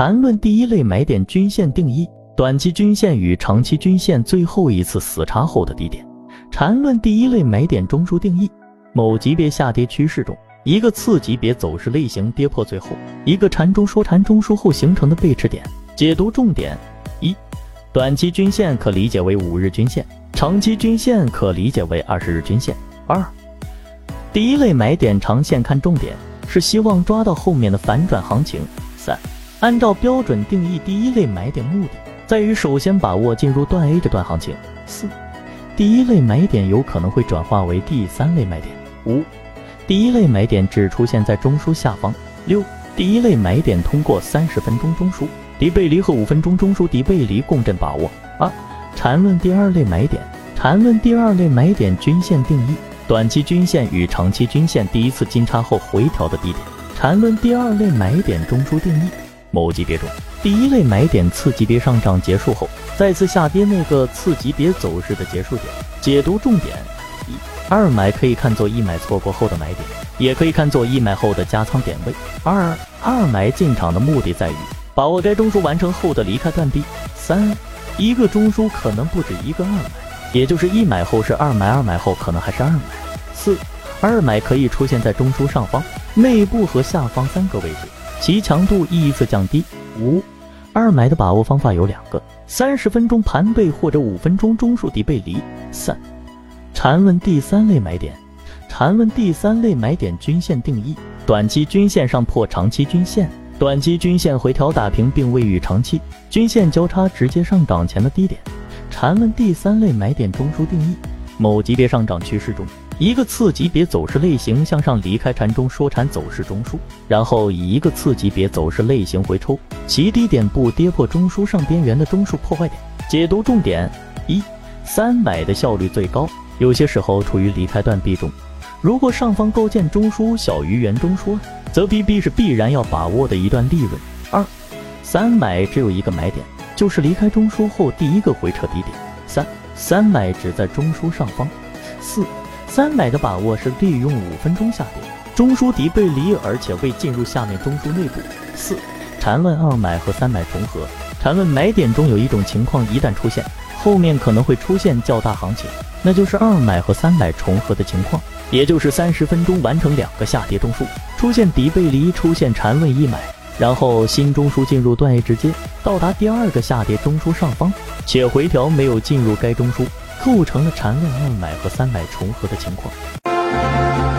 缠论第一类买点均线定义：短期均线与长期均线最后一次死叉后的低点。缠论第一类买点中枢定义：某级别下跌趋势中，一个次级别走势类型跌破最后一个缠中说，缠中枢后形成的背驰点。解读重点：一、短期均线可理解为五日均线，长期均线可理解为二十日均线。二、第一类买点长线看重点是希望抓到后面的反转行情。三、按照标准定义，第一类买点目的在于首先把握进入段 A 这段行情。四、第一类买点有可能会转化为第三类买点。五、第一类买点只出现在中枢下方。六、第一类买点通过三十分钟中枢底背离和五分钟中枢底背离共振把握。二、缠论第二类买点，缠论第二类买点均线定义。短期均线与长期均线第一次金叉后回调的低点。缠论第二类买点中枢定义：某级别中第一类买点次级别上涨结束后再次下跌那个次级别走势的结束点。解读重点：一、二买可以看作一买错过后的买点，也可以看作一买后的加仓点位。二、二买进场的目的在于把握该中枢完成后的离开断臂。三、一个中枢可能不止一个二买。也就是一买后是二买，二买后可能还是二买。四，二买可以出现在中枢上方、内部和下方三个位置，其强度依次降低。五，二买的把握方法有两个：三十分钟盘背或者五分钟中枢底背离。三，缠论第三类买点，缠论第三类买点均线定义：短期均线上破长期均线，短期均线回调打平并位于长期均线交叉直接上涨前的低点。缠论第三类买点中枢定义：某级别上涨趋势中，一个次级别走势类型向上离开缠中说缠走势中枢，然后以一个次级别走势类型回抽，其低点不跌破中枢上边缘的中枢破坏点。解读重点：一、三买的效率最高，有些时候处于离开断壁中。如果上方构建中枢小于原中枢，则 B B 是必然要把握的一段利润。二、三买只有一个买点。就是离开中枢后第一个回撤低点。三三买只在中枢上方。四三买的把握是利用五分钟下跌，中枢底背离，而且未进入下面中枢内部。四缠论二买和三买重合。缠论买点中有一种情况一旦出现，后面可能会出现较大行情，那就是二买和三买重合的情况，也就是三十分钟完成两个下跌中枢，出现底背离，出现缠论一买。然后新中枢进入段 A 直接到达第二个下跌中枢上方，且回调没有进入该中枢，构成了缠论二买和三买重合的情况。